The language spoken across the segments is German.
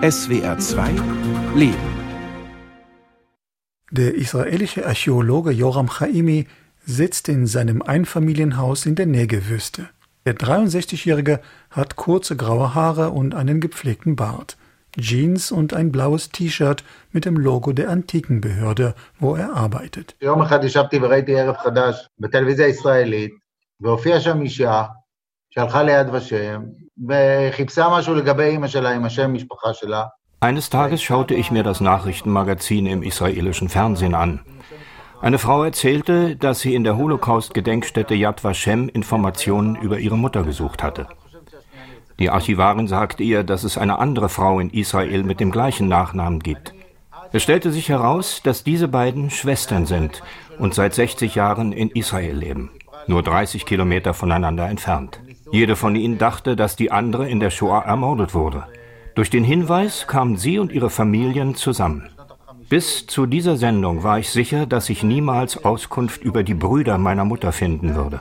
SWR 2 Leben. Der israelische Archäologe Joram Chaimi sitzt in seinem Einfamilienhaus in der Negewüste. Der 63-Jährige hat kurze graue Haare und einen gepflegten Bart, Jeans und ein blaues T-Shirt mit dem Logo der Antikenbehörde, wo er arbeitet. והופיעה שם אישה שהלכה ליד ושם וחיפשה משהו לגבי אימא שלה עם השם משפחה שלה. Eines Tages schaute ich mir das Nachrichtenmagazin im israelischen Fernsehen an. Eine Frau erzählte, dass sie in der Holocaust-Gedenkstätte Yad Vashem Informationen über ihre Mutter gesucht hatte. Die Archivarin sagte ihr, dass es eine andere Frau in Israel mit dem gleichen Nachnamen gibt. Es stellte sich heraus, dass diese beiden Schwestern sind und seit 60 Jahren in Israel leben nur 30 Kilometer voneinander entfernt. Jede von ihnen dachte, dass die andere in der Shoah ermordet wurde. Durch den Hinweis kamen sie und ihre Familien zusammen. Bis zu dieser Sendung war ich sicher, dass ich niemals Auskunft über die Brüder meiner Mutter finden würde.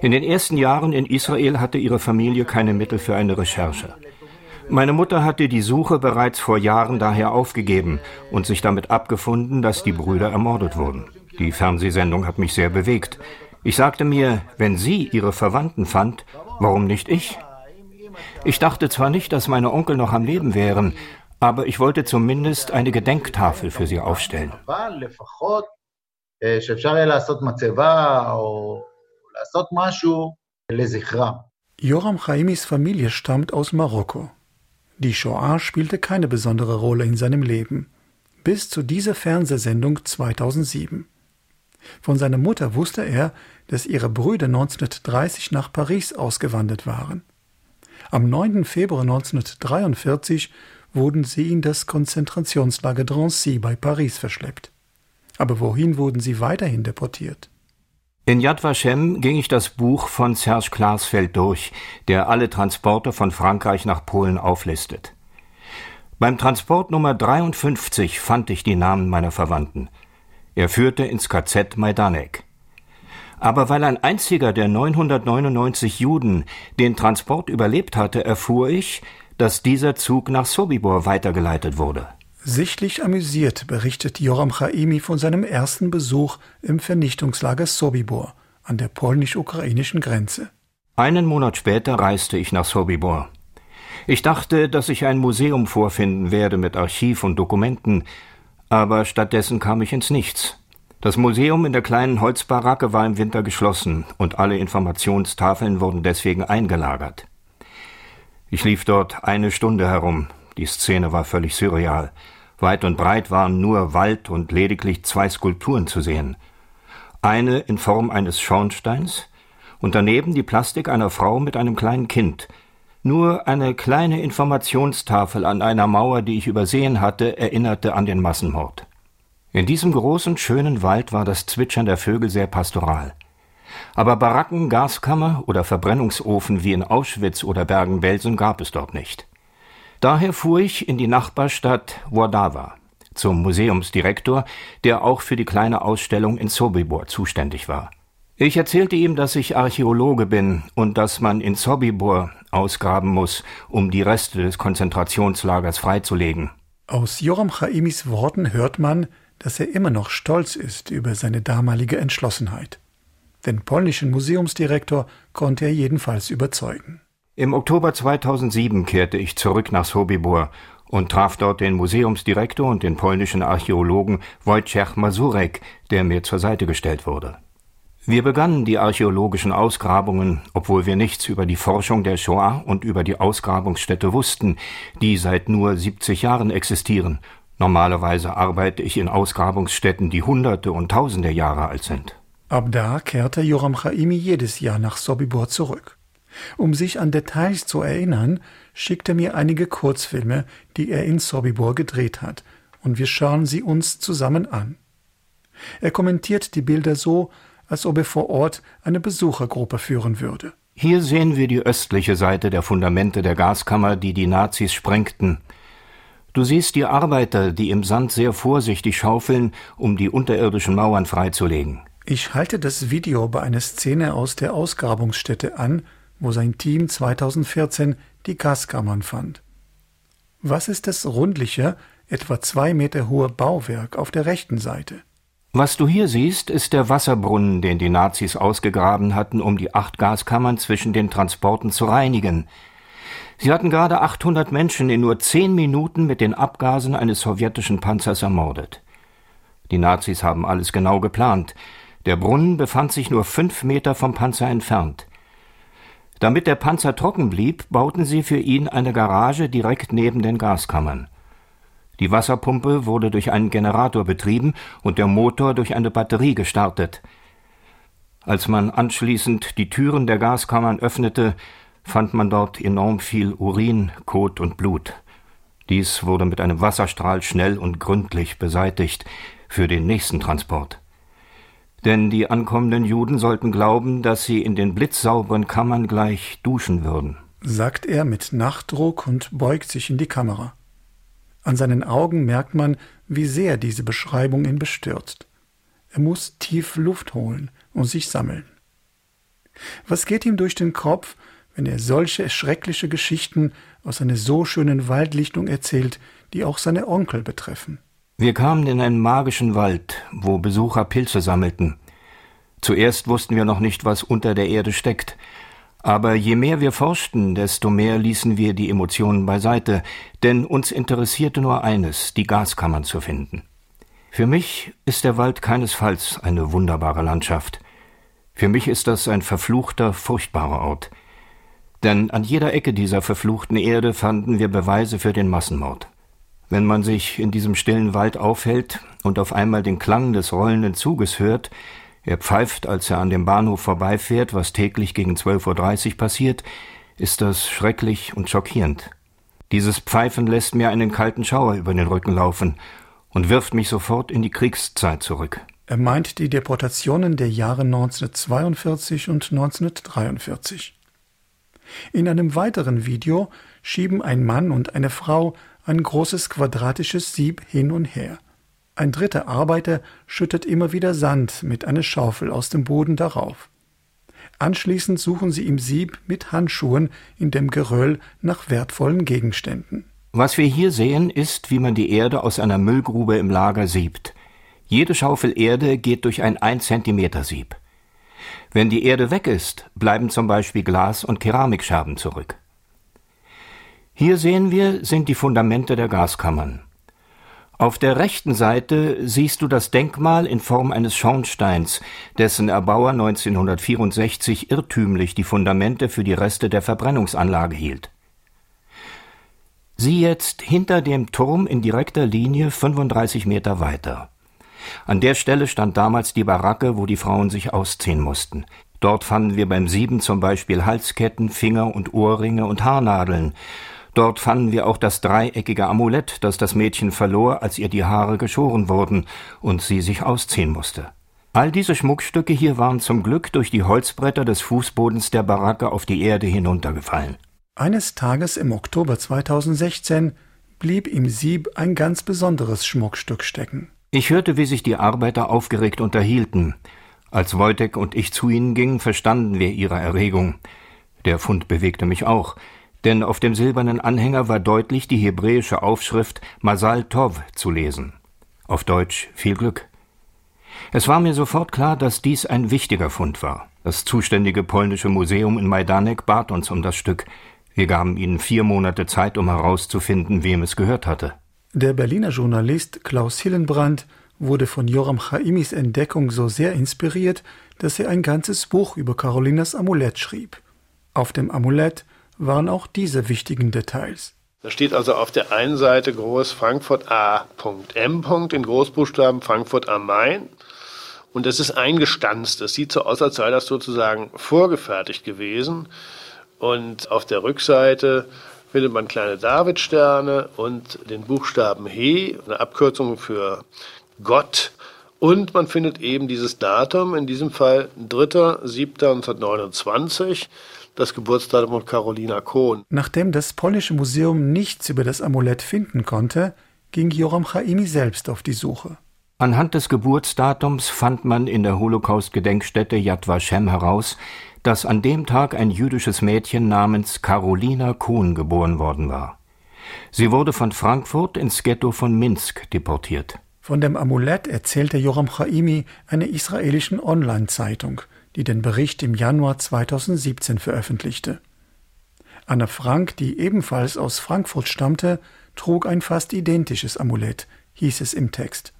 In den ersten Jahren in Israel hatte ihre Familie keine Mittel für eine Recherche. Meine Mutter hatte die Suche bereits vor Jahren daher aufgegeben und sich damit abgefunden, dass die Brüder ermordet wurden. Die Fernsehsendung hat mich sehr bewegt. Ich sagte mir, wenn sie ihre Verwandten fand, warum nicht ich? Ich dachte zwar nicht, dass meine Onkel noch am Leben wären, aber ich wollte zumindest eine Gedenktafel für sie aufstellen. Joram Chaimis Familie stammt aus Marokko. Die Shoah spielte keine besondere Rolle in seinem Leben. Bis zu dieser Fernsehsendung 2007. Von seiner Mutter wusste er, dass ihre Brüder 1930 nach Paris ausgewandert waren. Am 9. Februar 1943 wurden sie in das Konzentrationslager Drancy bei Paris verschleppt. Aber wohin wurden sie weiterhin deportiert? In Yad Vashem ging ich das Buch von Serge Klarsfeld durch, der alle Transporte von Frankreich nach Polen auflistet. Beim Transport Nummer 53 fand ich die Namen meiner Verwandten. Er führte ins KZ Majdanek. Aber weil ein einziger der 999 Juden den Transport überlebt hatte, erfuhr ich, dass dieser Zug nach Sobibor weitergeleitet wurde. Sichtlich amüsiert berichtet Joram Chaimi von seinem ersten Besuch im Vernichtungslager Sobibor an der polnisch-ukrainischen Grenze. Einen Monat später reiste ich nach Sobibor. Ich dachte, dass ich ein Museum vorfinden werde mit Archiv und Dokumenten, aber stattdessen kam ich ins Nichts. Das Museum in der kleinen Holzbaracke war im Winter geschlossen und alle Informationstafeln wurden deswegen eingelagert. Ich lief dort eine Stunde herum. Die Szene war völlig surreal. Weit und breit waren nur Wald und lediglich zwei Skulpturen zu sehen. Eine in Form eines Schornsteins und daneben die Plastik einer Frau mit einem kleinen Kind. Nur eine kleine Informationstafel an einer Mauer, die ich übersehen hatte, erinnerte an den Massenmord. In diesem großen, schönen Wald war das Zwitschern der Vögel sehr pastoral. Aber Baracken, Gaskammer oder Verbrennungsofen wie in Auschwitz oder Bergen-Belsen gab es dort nicht. Daher fuhr ich in die Nachbarstadt Wardava zum Museumsdirektor, der auch für die kleine Ausstellung in Sobibor zuständig war. Ich erzählte ihm, dass ich Archäologe bin und dass man in Sobibor ausgraben muss, um die Reste des Konzentrationslagers freizulegen. Aus Joram Chaimis Worten hört man, dass er immer noch stolz ist über seine damalige Entschlossenheit. Den polnischen Museumsdirektor konnte er jedenfalls überzeugen. Im Oktober 2007 kehrte ich zurück nach Sobibor und traf dort den Museumsdirektor und den polnischen Archäologen Wojciech Mazurek, der mir zur Seite gestellt wurde. Wir begannen die archäologischen Ausgrabungen, obwohl wir nichts über die Forschung der Shoah und über die Ausgrabungsstätte wussten, die seit nur 70 Jahren existieren Normalerweise arbeite ich in Ausgrabungsstätten, die Hunderte und Tausende Jahre alt sind. Ab da kehrte Joram Chaimi jedes Jahr nach Sobibor zurück. Um sich an Details zu erinnern, schickt er mir einige Kurzfilme, die er in Sobibor gedreht hat, und wir schauen sie uns zusammen an. Er kommentiert die Bilder so, als ob er vor Ort eine Besuchergruppe führen würde. Hier sehen wir die östliche Seite der Fundamente der Gaskammer, die die Nazis sprengten. Du siehst die Arbeiter, die im Sand sehr vorsichtig schaufeln, um die unterirdischen Mauern freizulegen. Ich halte das Video bei einer Szene aus der Ausgrabungsstätte an, wo sein Team 2014 die Gaskammern fand. Was ist das rundliche, etwa zwei Meter hohe Bauwerk auf der rechten Seite? Was du hier siehst, ist der Wasserbrunnen, den die Nazis ausgegraben hatten, um die acht Gaskammern zwischen den Transporten zu reinigen. Sie hatten gerade 800 Menschen in nur zehn Minuten mit den Abgasen eines sowjetischen Panzers ermordet. Die Nazis haben alles genau geplant. Der Brunnen befand sich nur fünf Meter vom Panzer entfernt. Damit der Panzer trocken blieb, bauten sie für ihn eine Garage direkt neben den Gaskammern. Die Wasserpumpe wurde durch einen Generator betrieben und der Motor durch eine Batterie gestartet. Als man anschließend die Türen der Gaskammern öffnete, fand man dort enorm viel Urin, Kot und Blut. Dies wurde mit einem Wasserstrahl schnell und gründlich beseitigt für den nächsten Transport. Denn die ankommenden Juden sollten glauben, dass sie in den blitzsauberen Kammern gleich duschen würden, sagt er mit Nachdruck und beugt sich in die Kamera. An seinen Augen merkt man, wie sehr diese Beschreibung ihn bestürzt. Er muss tief Luft holen und sich sammeln. Was geht ihm durch den Kopf, wenn er solche schreckliche Geschichten aus einer so schönen Waldlichtung erzählt, die auch seine Onkel betreffen? Wir kamen in einen magischen Wald, wo Besucher Pilze sammelten. Zuerst wussten wir noch nicht, was unter der Erde steckt, aber je mehr wir forschten, desto mehr ließen wir die Emotionen beiseite, denn uns interessierte nur eines, die Gaskammern zu finden. Für mich ist der Wald keinesfalls eine wunderbare Landschaft. Für mich ist das ein verfluchter, furchtbarer Ort. Denn an jeder Ecke dieser verfluchten Erde fanden wir Beweise für den Massenmord. Wenn man sich in diesem stillen Wald aufhält und auf einmal den Klang des rollenden Zuges hört, er pfeift, als er an dem Bahnhof vorbeifährt, was täglich gegen 12.30 Uhr passiert, ist das schrecklich und schockierend. Dieses Pfeifen lässt mir einen kalten Schauer über den Rücken laufen und wirft mich sofort in die Kriegszeit zurück. Er meint die Deportationen der Jahre 1942 und 1943. In einem weiteren Video schieben ein Mann und eine Frau ein großes quadratisches Sieb hin und her. Ein dritter Arbeiter schüttet immer wieder Sand mit einer Schaufel aus dem Boden darauf. Anschließend suchen sie im Sieb mit Handschuhen in dem Geröll nach wertvollen Gegenständen. Was wir hier sehen, ist, wie man die Erde aus einer Müllgrube im Lager siebt. Jede Schaufel Erde geht durch ein 1 Zentimeter Sieb. Wenn die Erde weg ist, bleiben zum Beispiel Glas- und Keramikscherben zurück. Hier sehen wir, sind die Fundamente der Gaskammern. Auf der rechten Seite siehst du das Denkmal in Form eines Schornsteins, dessen Erbauer 1964 irrtümlich die Fundamente für die Reste der Verbrennungsanlage hielt. Sieh jetzt hinter dem Turm in direkter Linie 35 Meter weiter. An der Stelle stand damals die Baracke, wo die Frauen sich ausziehen mussten. Dort fanden wir beim Sieben zum Beispiel Halsketten, Finger und Ohrringe und Haarnadeln, Dort fanden wir auch das dreieckige Amulett, das das Mädchen verlor, als ihr die Haare geschoren wurden und sie sich ausziehen musste. All diese Schmuckstücke hier waren zum Glück durch die Holzbretter des Fußbodens der Baracke auf die Erde hinuntergefallen. Eines Tages im Oktober 2016 blieb im Sieb ein ganz besonderes Schmuckstück stecken. Ich hörte, wie sich die Arbeiter aufgeregt unterhielten. Als Wojtek und ich zu ihnen gingen, verstanden wir ihre Erregung. Der Fund bewegte mich auch denn auf dem silbernen Anhänger war deutlich die hebräische Aufschrift Masal Tov zu lesen. Auf Deutsch viel Glück. Es war mir sofort klar, dass dies ein wichtiger Fund war. Das zuständige polnische Museum in Majdanek bat uns um das Stück. Wir gaben ihnen vier Monate Zeit, um herauszufinden, wem es gehört hatte. Der Berliner Journalist Klaus Hillenbrand wurde von Joram Chaimis Entdeckung so sehr inspiriert, dass er ein ganzes Buch über Carolinas Amulett schrieb. Auf dem Amulett waren auch diese wichtigen Details. Da steht also auf der einen Seite groß Frankfurt A.M. in Großbuchstaben Frankfurt am Main. Und das ist eingestanzt. Das sieht so aus, als sei das sozusagen vorgefertigt gewesen. Und auf der Rückseite findet man kleine Davidsterne und den Buchstaben He, eine Abkürzung für Gott. Und man findet eben dieses Datum, in diesem Fall 3.7.1929 das Geburtsdatum von Carolina Kohn. Nachdem das polnische Museum nichts über das Amulett finden konnte, ging Joram Chaimi selbst auf die Suche. Anhand des Geburtsdatums fand man in der Holocaust-Gedenkstätte Yad Vashem heraus, dass an dem Tag ein jüdisches Mädchen namens Carolina Kuhn geboren worden war. Sie wurde von Frankfurt ins Ghetto von Minsk deportiert. Von dem Amulett erzählte Joram Chaimi einer israelischen Online-Zeitung, die den Bericht im Januar 2017 veröffentlichte. Anne Frank, die ebenfalls aus Frankfurt stammte, trug ein fast identisches Amulett, hieß es im Text.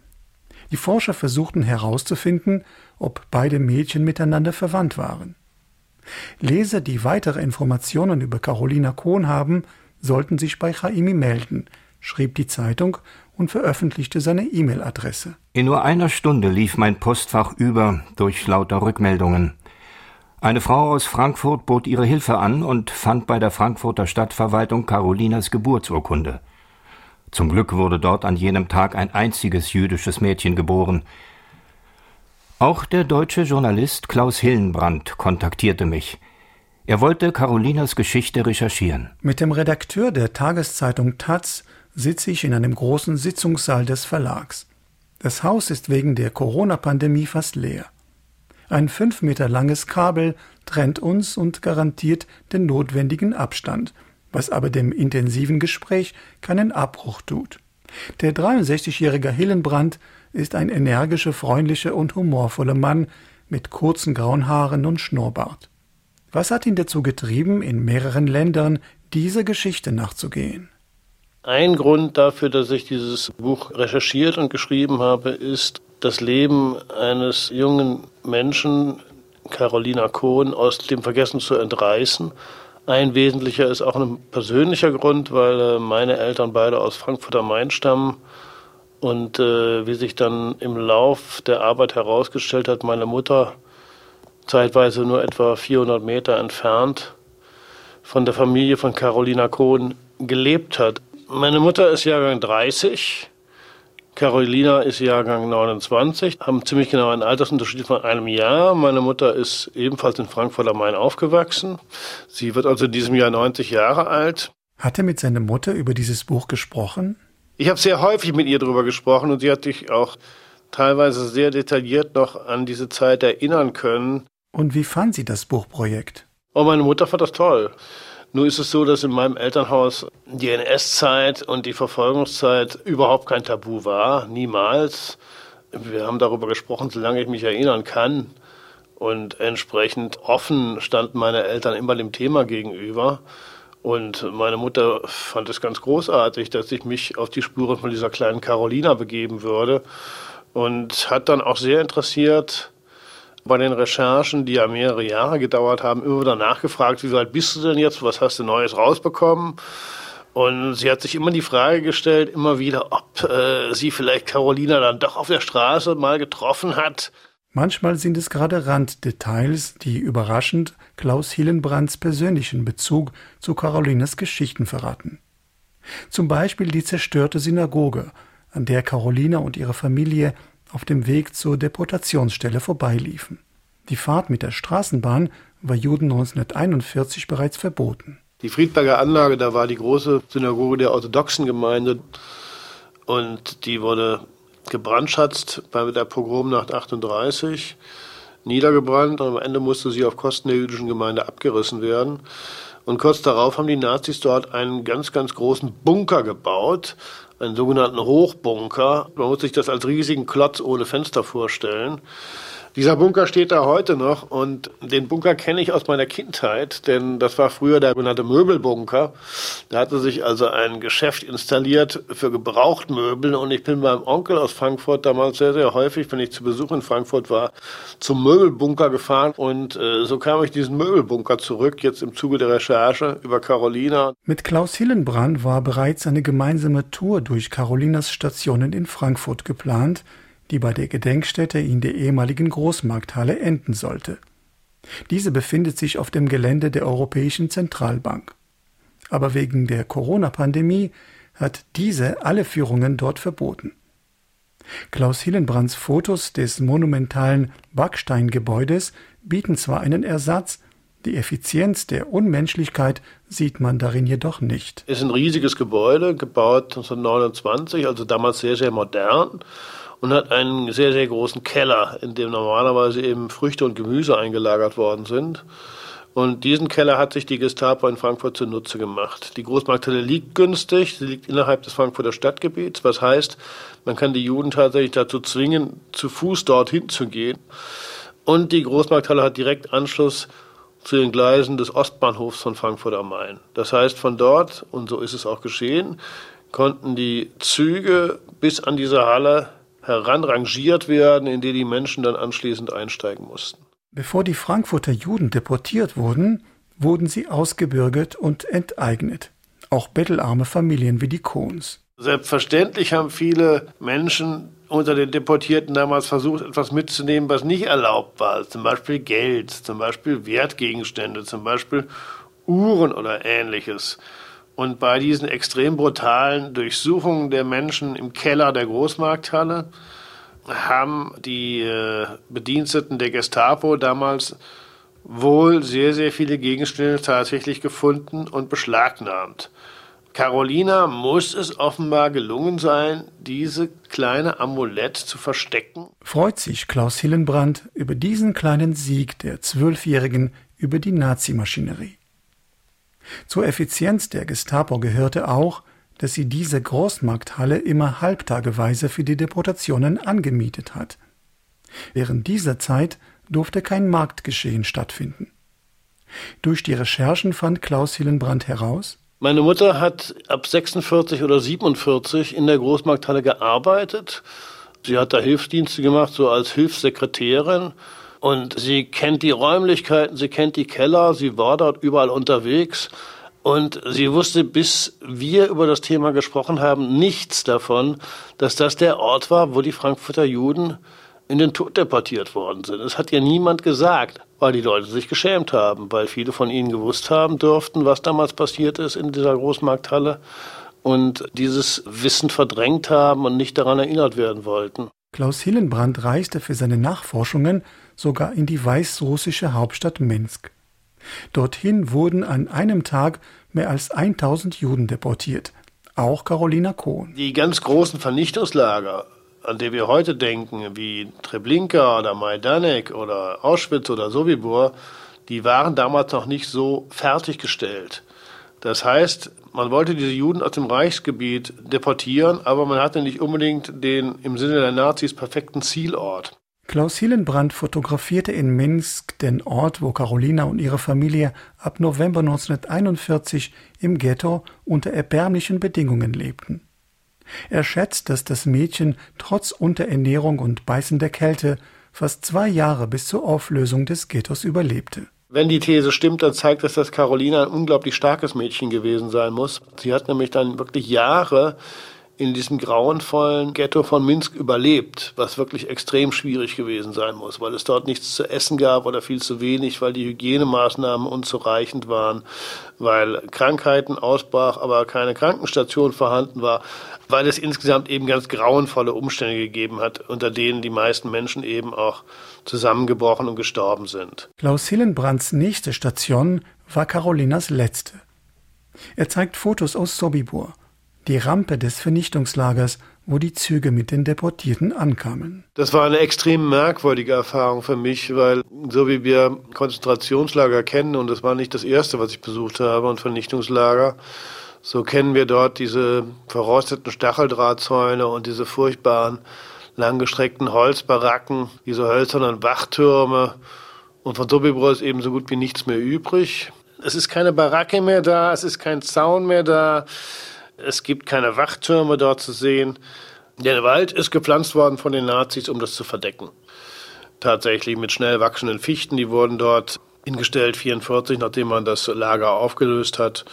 Die Forscher versuchten herauszufinden, ob beide Mädchen miteinander verwandt waren. Leser, die weitere Informationen über Carolina Kohn haben, sollten sich bei Chaimi melden, schrieb die Zeitung und veröffentlichte seine E-Mail-Adresse. In nur einer Stunde lief mein Postfach über durch lauter Rückmeldungen. Eine Frau aus Frankfurt bot ihre Hilfe an und fand bei der Frankfurter Stadtverwaltung Carolinas Geburtsurkunde. Zum Glück wurde dort an jenem Tag ein einziges jüdisches Mädchen geboren. Auch der deutsche Journalist Klaus Hillenbrand kontaktierte mich. Er wollte Carolinas Geschichte recherchieren. Mit dem Redakteur der Tageszeitung Taz sitze ich in einem großen Sitzungssaal des Verlags. Das Haus ist wegen der Corona-Pandemie fast leer. Ein fünf Meter langes Kabel trennt uns und garantiert den notwendigen Abstand, was aber dem intensiven Gespräch keinen Abbruch tut. Der 63-jährige Hillenbrand ist ein energischer, freundlicher und humorvoller Mann mit kurzen grauen Haaren und Schnurrbart. Was hat ihn dazu getrieben, in mehreren Ländern dieser Geschichte nachzugehen? Ein Grund dafür, dass ich dieses Buch recherchiert und geschrieben habe, ist das Leben eines jungen Menschen, Carolina Kohn, aus dem Vergessen zu entreißen. Ein wesentlicher ist auch ein persönlicher Grund, weil äh, meine Eltern beide aus Frankfurt am Main stammen und äh, wie sich dann im Lauf der Arbeit herausgestellt hat, meine Mutter zeitweise nur etwa 400 Meter entfernt von der Familie von Carolina Kohn gelebt hat. Meine Mutter ist Jahrgang 30, Carolina ist Jahrgang 29, haben ziemlich genau einen Altersunterschied von einem Jahr. Meine Mutter ist ebenfalls in Frankfurt am Main aufgewachsen. Sie wird also in diesem Jahr 90 Jahre alt. Hat er mit seiner Mutter über dieses Buch gesprochen? Ich habe sehr häufig mit ihr darüber gesprochen und sie hat sich auch teilweise sehr detailliert noch an diese Zeit erinnern können. Und wie fand sie das Buchprojekt? Oh, meine Mutter fand das toll. Nur ist es so, dass in meinem Elternhaus die NS-Zeit und die Verfolgungszeit überhaupt kein Tabu war, niemals. Wir haben darüber gesprochen, solange ich mich erinnern kann. Und entsprechend offen standen meine Eltern immer dem Thema gegenüber. Und meine Mutter fand es ganz großartig, dass ich mich auf die Spuren von dieser kleinen Carolina begeben würde. Und hat dann auch sehr interessiert, bei den Recherchen, die ja mehrere Jahre gedauert haben, immer wieder nachgefragt, wie weit bist du denn jetzt, was hast du Neues rausbekommen? Und sie hat sich immer die Frage gestellt, immer wieder, ob äh, sie vielleicht Carolina dann doch auf der Straße mal getroffen hat. Manchmal sind es gerade Randdetails, die überraschend Klaus Hillenbrands persönlichen Bezug zu Carolinas Geschichten verraten. Zum Beispiel die zerstörte Synagoge, an der Carolina und ihre Familie auf dem Weg zur Deportationsstelle vorbeiliefen. Die Fahrt mit der Straßenbahn war Juden 1941 bereits verboten. Die Friedberger Anlage, da war die große Synagoge der orthodoxen Gemeinde und die wurde gebrandschatzt bei der Pogromnacht 38, niedergebrannt und am Ende musste sie auf Kosten der jüdischen Gemeinde abgerissen werden. Und kurz darauf haben die Nazis dort einen ganz, ganz großen Bunker gebaut, einen sogenannten Hochbunker. Man muss sich das als riesigen Klotz ohne Fenster vorstellen. Dieser Bunker steht da heute noch und den Bunker kenne ich aus meiner Kindheit, denn das war früher der sogenannte Möbelbunker. Da hatte sich also ein Geschäft installiert für Gebrauchtmöbel und ich bin beim Onkel aus Frankfurt damals sehr, sehr häufig, wenn ich zu Besuch in Frankfurt war, zum Möbelbunker gefahren und äh, so kam ich diesen Möbelbunker zurück, jetzt im Zuge der Recherche über Carolina. Mit Klaus Hillenbrand war bereits eine gemeinsame Tour durch Carolinas Stationen in Frankfurt geplant, die bei der Gedenkstätte in der ehemaligen Großmarkthalle enden sollte. Diese befindet sich auf dem Gelände der Europäischen Zentralbank. Aber wegen der Corona-Pandemie hat diese alle Führungen dort verboten. Klaus Hillenbrands Fotos des monumentalen Backsteingebäudes bieten zwar einen Ersatz, die Effizienz der Unmenschlichkeit sieht man darin jedoch nicht. Es ist ein riesiges Gebäude, gebaut 1929, also damals sehr, sehr modern und hat einen sehr, sehr großen Keller, in dem normalerweise eben Früchte und Gemüse eingelagert worden sind. Und diesen Keller hat sich die Gestapo in Frankfurt zunutze gemacht. Die Großmarkthalle liegt günstig, sie liegt innerhalb des Frankfurter Stadtgebiets, was heißt, man kann die Juden tatsächlich dazu zwingen, zu Fuß dorthin zu gehen. Und die Großmarkthalle hat direkt Anschluss zu den Gleisen des Ostbahnhofs von Frankfurt am Main. Das heißt, von dort, und so ist es auch geschehen, konnten die Züge bis an diese Halle heranrangiert werden, in die die Menschen dann anschließend einsteigen mussten. Bevor die Frankfurter Juden deportiert wurden, wurden sie ausgebürgert und enteignet. Auch bettelarme Familien wie die Kohns. Selbstverständlich haben viele Menschen unter den Deportierten damals versucht, etwas mitzunehmen, was nicht erlaubt war. Zum Beispiel Geld, zum Beispiel Wertgegenstände, zum Beispiel Uhren oder ähnliches. Und bei diesen extrem brutalen Durchsuchungen der Menschen im Keller der Großmarkthalle haben die äh, Bediensteten der Gestapo damals wohl sehr, sehr viele Gegenstände tatsächlich gefunden und beschlagnahmt. Carolina muss es offenbar gelungen sein, diese kleine Amulett zu verstecken. Freut sich Klaus Hillenbrand über diesen kleinen Sieg der Zwölfjährigen über die Nazimaschinerie. Zur Effizienz der Gestapo gehörte auch, dass sie diese Großmarkthalle immer halbtageweise für die Deportationen angemietet hat. Während dieser Zeit durfte kein Marktgeschehen stattfinden. Durch die Recherchen fand Klaus Hillenbrand heraus, meine Mutter hat ab 46 oder 47 in der Großmarkthalle gearbeitet. Sie hat da Hilfsdienste gemacht, so als Hilfssekretärin. Und sie kennt die Räumlichkeiten, sie kennt die Keller, sie war dort überall unterwegs. Und sie wusste, bis wir über das Thema gesprochen haben, nichts davon, dass das der Ort war, wo die Frankfurter Juden in den Tod deportiert worden sind. Es hat ja niemand gesagt, weil die Leute sich geschämt haben, weil viele von ihnen gewusst haben dürften, was damals passiert ist in dieser Großmarkthalle und dieses Wissen verdrängt haben und nicht daran erinnert werden wollten. Klaus Hillenbrand reiste für seine Nachforschungen sogar in die weißrussische Hauptstadt Minsk. Dorthin wurden an einem Tag mehr als 1000 Juden deportiert, auch Carolina Kohn. Die ganz großen Vernichtungslager an die wir heute denken, wie Treblinka oder Majdanek oder Auschwitz oder Sobibor, die waren damals noch nicht so fertiggestellt. Das heißt, man wollte diese Juden aus dem Reichsgebiet deportieren, aber man hatte nicht unbedingt den im Sinne der Nazis perfekten Zielort. Klaus Hillenbrand fotografierte in Minsk den Ort, wo Carolina und ihre Familie ab November 1941 im Ghetto unter erbärmlichen Bedingungen lebten. Er schätzt, dass das Mädchen trotz Unterernährung und beißender Kälte fast zwei Jahre bis zur Auflösung des Ghettos überlebte. Wenn die These stimmt, dann zeigt das, dass Carolina ein unglaublich starkes Mädchen gewesen sein muss. Sie hat nämlich dann wirklich Jahre in diesem grauenvollen Ghetto von Minsk überlebt, was wirklich extrem schwierig gewesen sein muss, weil es dort nichts zu essen gab oder viel zu wenig, weil die Hygienemaßnahmen unzureichend waren, weil Krankheiten ausbrach, aber keine Krankenstation vorhanden war, weil es insgesamt eben ganz grauenvolle Umstände gegeben hat, unter denen die meisten Menschen eben auch zusammengebrochen und gestorben sind. Klaus Hillenbrands nächste Station war Carolinas letzte. Er zeigt Fotos aus Sobibor die Rampe des Vernichtungslagers, wo die Züge mit den Deportierten ankamen. Das war eine extrem merkwürdige Erfahrung für mich, weil so wie wir Konzentrationslager kennen, und das war nicht das erste, was ich besucht habe, und Vernichtungslager, so kennen wir dort diese verrosteten Stacheldrahtzäune und diese furchtbaren langgestreckten Holzbaracken, diese hölzernen Wachtürme. Und von Sobibor ist eben so gut wie nichts mehr übrig. Es ist keine Baracke mehr da, es ist kein Zaun mehr da. Es gibt keine Wachtürme dort zu sehen. Der Wald ist gepflanzt worden von den Nazis, um das zu verdecken. Tatsächlich mit schnell wachsenden Fichten, die wurden dort hingestellt, 44, nachdem man das Lager aufgelöst hat,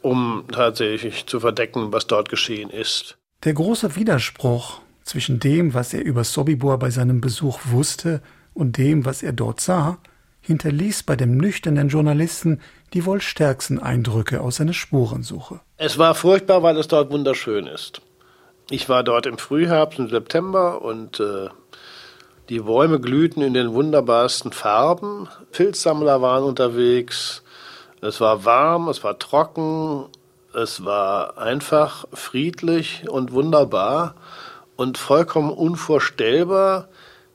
um tatsächlich zu verdecken, was dort geschehen ist. Der große Widerspruch zwischen dem, was er über Sobibor bei seinem Besuch wusste, und dem, was er dort sah, hinterließ bei dem nüchternen Journalisten die wohl stärksten Eindrücke aus seiner Spurensuche. Es war furchtbar, weil es dort wunderschön ist. Ich war dort im Frühherbst, im September und äh, die Bäume glühten in den wunderbarsten Farben. Pilzsammler waren unterwegs. Es war warm, es war trocken, es war einfach friedlich und wunderbar und vollkommen unvorstellbar,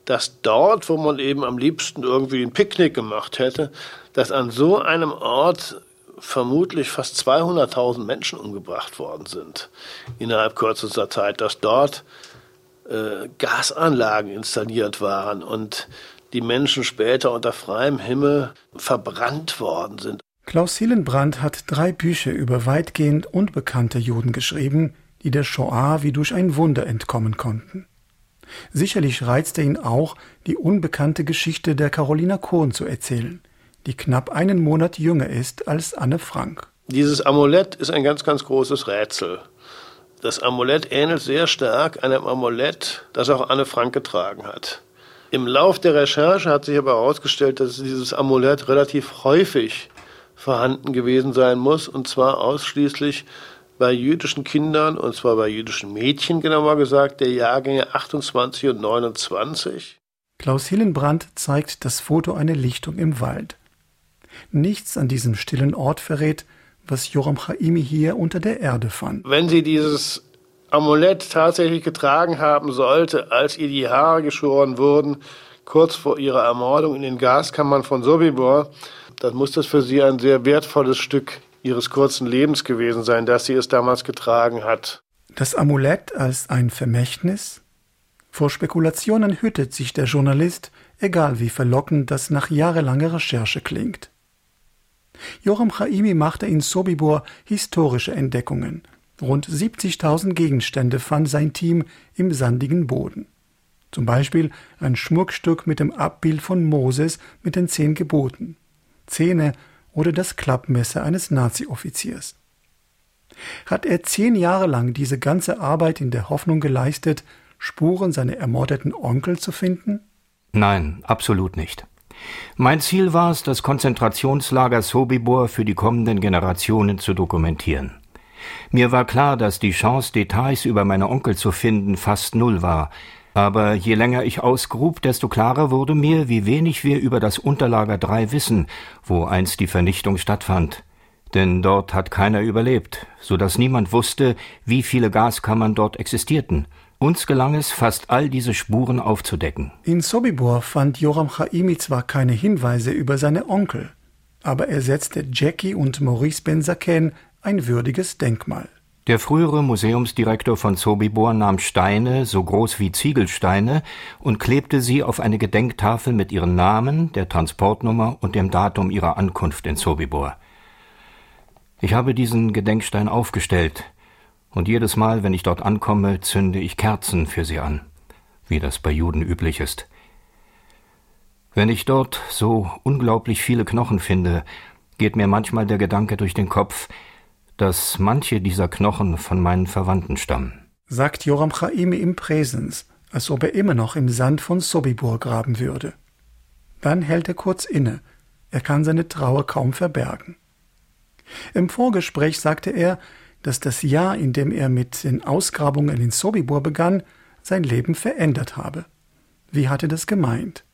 dass dort, wo man eben am liebsten irgendwie ein Picknick gemacht hätte, dass an so einem Ort vermutlich fast 200.000 Menschen umgebracht worden sind innerhalb kürzester Zeit, dass dort äh, Gasanlagen installiert waren und die Menschen später unter freiem Himmel verbrannt worden sind. Klaus Hillenbrand hat drei Bücher über weitgehend unbekannte Juden geschrieben, die der Shoah wie durch ein Wunder entkommen konnten. Sicherlich reizte ihn auch, die unbekannte Geschichte der Carolina Kohn zu erzählen, die knapp einen Monat jünger ist als Anne Frank. Dieses Amulett ist ein ganz, ganz großes Rätsel. Das Amulett ähnelt sehr stark einem Amulett, das auch Anne Frank getragen hat. Im Lauf der Recherche hat sich aber herausgestellt, dass dieses Amulett relativ häufig vorhanden gewesen sein muss, und zwar ausschließlich bei jüdischen Kindern, und zwar bei jüdischen Mädchen genauer gesagt, der Jahrgänge 28 und 29. Klaus Hillenbrand zeigt das Foto einer Lichtung im Wald. Nichts an diesem stillen Ort verrät, was Joram Chaimi hier unter der Erde fand. Wenn sie dieses Amulett tatsächlich getragen haben sollte, als ihr die Haare geschoren wurden, kurz vor ihrer Ermordung in den Gaskammern von Sobibor, dann muss das für sie ein sehr wertvolles Stück ihres kurzen Lebens gewesen sein, dass sie es damals getragen hat. Das Amulett als ein Vermächtnis? Vor Spekulationen hütet sich der Journalist, egal wie verlockend das nach jahrelanger Recherche klingt. Joram Chaimi machte in Sobibor historische Entdeckungen. Rund 70.000 Gegenstände fand sein Team im sandigen Boden. Zum Beispiel ein Schmuckstück mit dem Abbild von Moses mit den zehn Geboten, Zähne oder das Klappmesser eines Nazi-Offiziers. Hat er zehn Jahre lang diese ganze Arbeit in der Hoffnung geleistet, Spuren seiner ermordeten Onkel zu finden? Nein, absolut nicht. Mein Ziel war es, das Konzentrationslager Sobibor für die kommenden Generationen zu dokumentieren. Mir war klar, dass die Chance, Details über meine Onkel zu finden, fast null war, aber je länger ich ausgrub, desto klarer wurde mir, wie wenig wir über das Unterlager 3 wissen, wo einst die Vernichtung stattfand. Denn dort hat keiner überlebt, so dass niemand wusste, wie viele Gaskammern dort existierten – uns gelang es, fast all diese Spuren aufzudecken. In Sobibor fand Joram Chaimi zwar keine Hinweise über seine Onkel, aber er setzte Jackie und Maurice Benzaken ein würdiges Denkmal. Der frühere Museumsdirektor von Sobibor nahm Steine, so groß wie Ziegelsteine, und klebte sie auf eine Gedenktafel mit ihren Namen, der Transportnummer und dem Datum ihrer Ankunft in Sobibor. Ich habe diesen Gedenkstein aufgestellt, und jedes Mal, wenn ich dort ankomme, zünde ich Kerzen für sie an, wie das bei Juden üblich ist. Wenn ich dort so unglaublich viele Knochen finde, geht mir manchmal der Gedanke durch den Kopf, dass manche dieser Knochen von meinen Verwandten stammen. Sagt Joram Chaimi im Präsens, als ob er immer noch im Sand von Sobibor graben würde. Dann hält er kurz inne, er kann seine Trauer kaum verbergen. Im Vorgespräch sagte er, dass das Jahr, in dem er mit den Ausgrabungen in Sobibor begann, sein Leben verändert habe. Wie hat er das gemeint?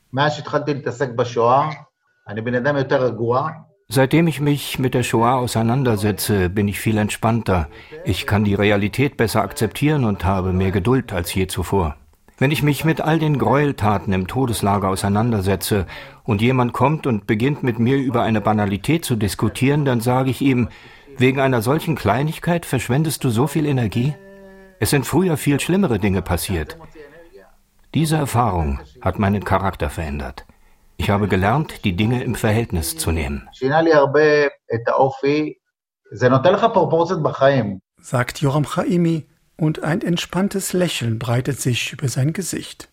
Seitdem ich mich mit der Shoah auseinandersetze, bin ich viel entspannter. Ich kann die Realität besser akzeptieren und habe mehr Geduld als je zuvor. Wenn ich mich mit all den Gräueltaten im Todeslager auseinandersetze und jemand kommt und beginnt mit mir über eine Banalität zu diskutieren, dann sage ich ihm, Wegen einer solchen Kleinigkeit verschwendest du so viel Energie? Es sind früher viel schlimmere Dinge passiert. Diese Erfahrung hat meinen Charakter verändert. Ich habe gelernt, die Dinge im Verhältnis zu nehmen. Sagt Joram Chaimi und ein entspanntes Lächeln breitet sich über sein Gesicht.